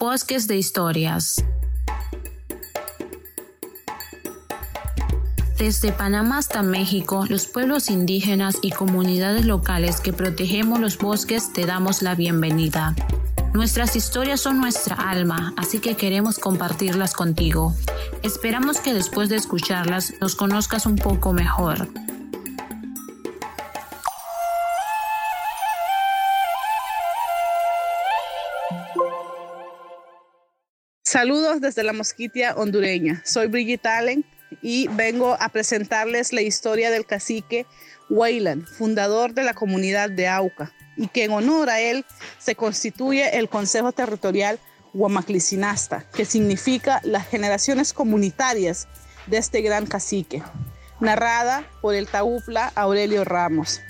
Bosques de Historias. Desde Panamá hasta México, los pueblos indígenas y comunidades locales que protegemos los bosques te damos la bienvenida. Nuestras historias son nuestra alma, así que queremos compartirlas contigo. Esperamos que después de escucharlas nos conozcas un poco mejor. Saludos desde la Mosquitia hondureña. Soy Brigitte Allen y vengo a presentarles la historia del cacique Wayland, fundador de la comunidad de Auca, y que en honor a él se constituye el Consejo Territorial Huamaclicinasta, que significa las generaciones comunitarias de este gran cacique, narrada por el taupla Aurelio Ramos.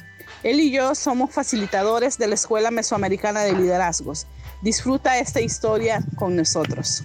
Él y yo somos facilitadores de la Escuela Mesoamericana de Liderazgos. Disfruta esta historia con nosotros.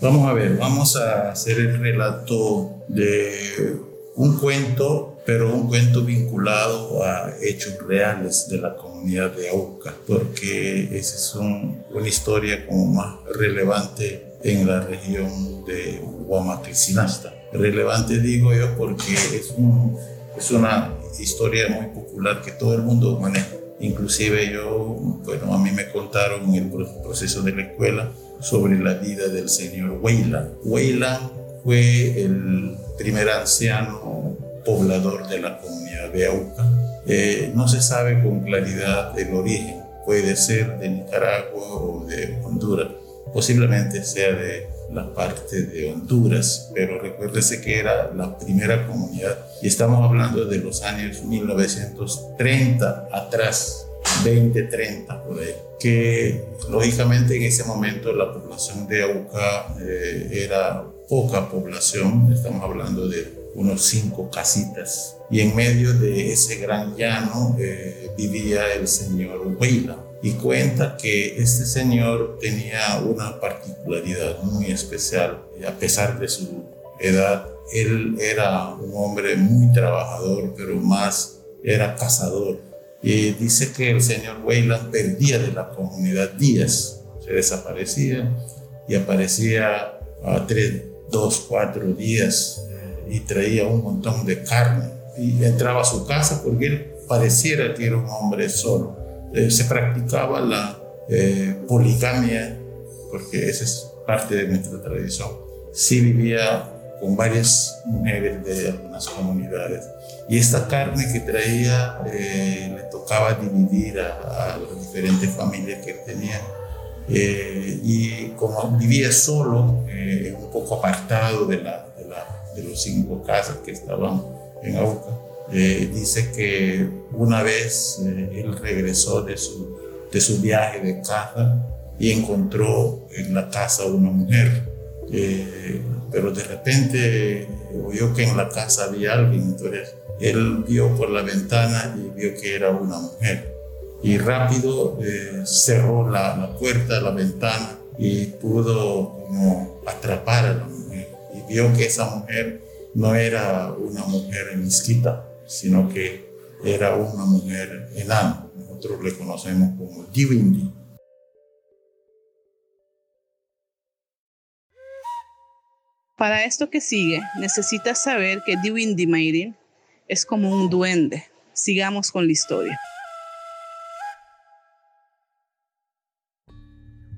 Vamos a ver, vamos a hacer el relato de un cuento, pero un cuento vinculado a hechos reales de la comunidad de Auca, porque esa es una historia como más relevante en la región de Huamacrisinasta. Relevante digo yo porque es, un, es una historia muy popular que todo el mundo maneja. Inclusive yo, bueno, a mí me contaron en el proceso de la escuela sobre la vida del señor Weyland. Weyland fue el primer anciano poblador de la comunidad de Auca. Eh, no se sabe con claridad el origen, puede ser de Nicaragua o de Honduras, posiblemente sea de la parte de Honduras, pero recuérdese que era la primera comunidad y estamos hablando de los años 1930 atrás, 2030 por ahí que lógicamente en ese momento la población de Auca eh, era poca población, estamos hablando de unos cinco casitas, y en medio de ese gran llano eh, vivía el señor Huila. Y cuenta que este señor tenía una particularidad muy especial, a pesar de su edad, él era un hombre muy trabajador, pero más era cazador. Y dice que el señor Weyland perdía de la comunidad días, se desaparecía y aparecía a tres, dos, cuatro días y traía un montón de carne y entraba a su casa porque él pareciera que era un hombre solo. Eh, se practicaba la eh, poligamia porque esa es parte de nuestra tradición. Sí vivía con varias mujeres de algunas comunidades y esta carne que traía eh, le tocaba dividir a, las diferentes familias que tenía. Eh, y como vivía solo, eh, un poco apartado de, la, de, la, de, los cinco casas que estaban en Auca, dice que una vez él regresó de su, de su viaje de caza y encontró en la casa una mujer. pero de repente oyó que en la casa había alguien, entonces él vio por la ventana y vio que era una mujer. Y rápido eh, cerró la, puerta, la ventana y pudo como atrapar a la mujer. Vio que esa mujer no era una mujer misquita, sino que era una mujer enana. Nosotros le conocemos como Divindi. Para esto que sigue, necesitas saber que Divindi Mayrin es como un duende. Sigamos con la historia.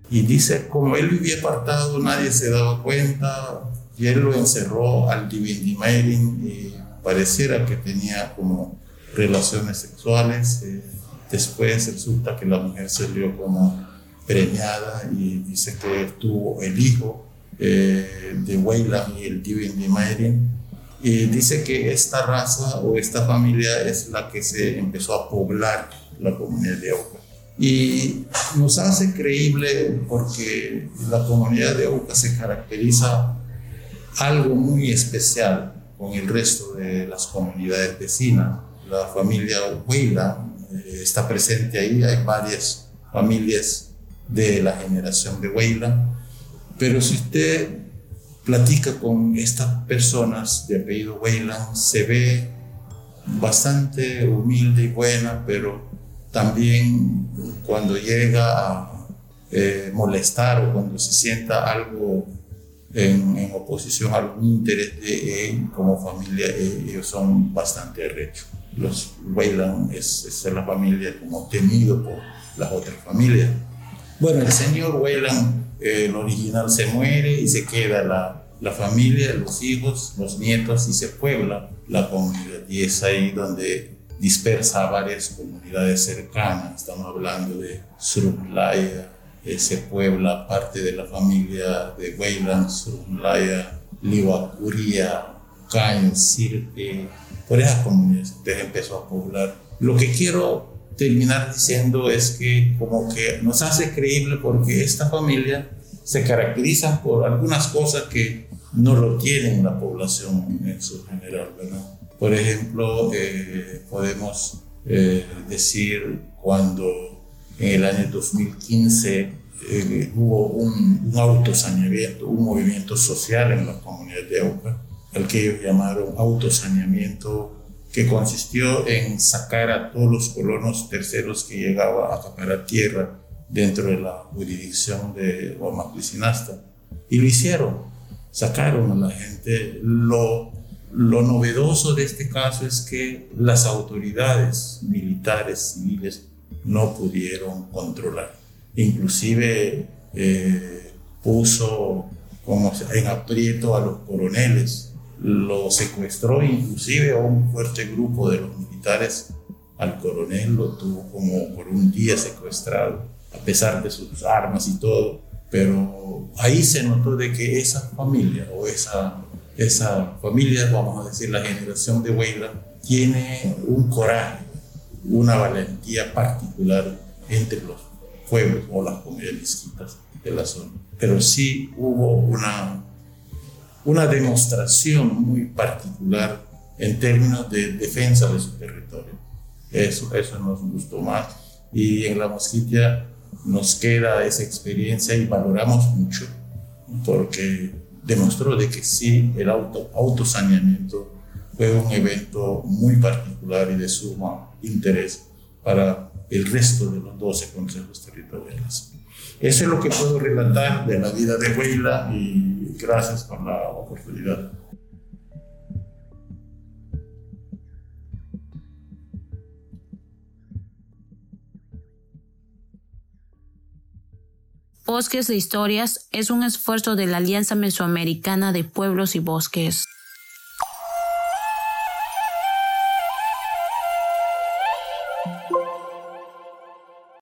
Y dice, como él vivía apartado, nadie se daba cuenta, y él lo encerró al Divindimairin y pareciera que tenía como relaciones sexuales. Eh, después resulta que la mujer salió como premiada y dice que tuvo el hijo eh, de Weyland y el Divindimairin y dice que esta raza o esta familia es la que se empezó a poblar la comunidad de Auca. Y nos hace creíble porque la comunidad de Auca se caracteriza algo muy especial con el resto de las comunidades vecinas. La familia Huila eh, está presente ahí, hay varias familias de la generación de Huila. Pero si usted platica con estas personas de apellido Weyland, se ve bastante humilde y buena, pero también cuando llega a eh, molestar o cuando se sienta algo en, oposición a algún interés de él como familia, eh, ellos son bastante arrechos. Los Weyland es, es la familia como temido por las otras familias. Bueno, el señor Weyland, el original, se muere y se queda la, la familia, los hijos, los nietos y se puebla la comunidad. Y es ahí donde dispersa a varias comunidades cercanas. Estamos hablando de Surumlaya, se puebla parte de la familia de Weyland, Surumlaya, Liwacuría, Caño, Sirpe, por esas comunidades. Empezó a poblar. Lo que quiero terminar diciendo es que como que nos hace creíble porque esta familia se caracteriza por algunas cosas que no lo tienen la población en su general, ¿verdad? Por ejemplo, eh, podemos eh, decir cuando en el año 2015 eh, hubo un, un autosaneamiento, un movimiento social en la comunidad de Auca, al que ellos llamaron autosaneamiento que consistió en sacar a todos los colonos terceros que llegaban a acaparar tierra dentro de la jurisdicción de Huamacuicinasta. Y lo hicieron, sacaron a la gente. Lo, lo novedoso de este caso es que las autoridades militares, civiles, no pudieron controlar. Inclusive eh, puso como en aprieto a los coroneles lo secuestró inclusive a un fuerte grupo de los militares. Al coronel lo tuvo como por un día secuestrado, a pesar de sus armas y todo. Pero ahí se notó de que esa familia o esa, esa familia, vamos a decir la generación de Weila, tiene un coraje, una valentía particular entre los pueblos o las comunidades de la zona. Pero sí hubo una una demostración muy particular en términos de defensa de su territorio. Eso, eso nos gustó más. Y en la mosquitia nos queda esa experiencia y valoramos mucho porque demostró de que sí, el auto, autosaneamiento fue un evento muy particular y de suma interés para el resto de los 12 consejos territoriales. Eso es lo que puedo relatar de la vida de Huila y gracias por la oportunidad. Bosques de Historias es un esfuerzo de la Alianza Mesoamericana de Pueblos y Bosques.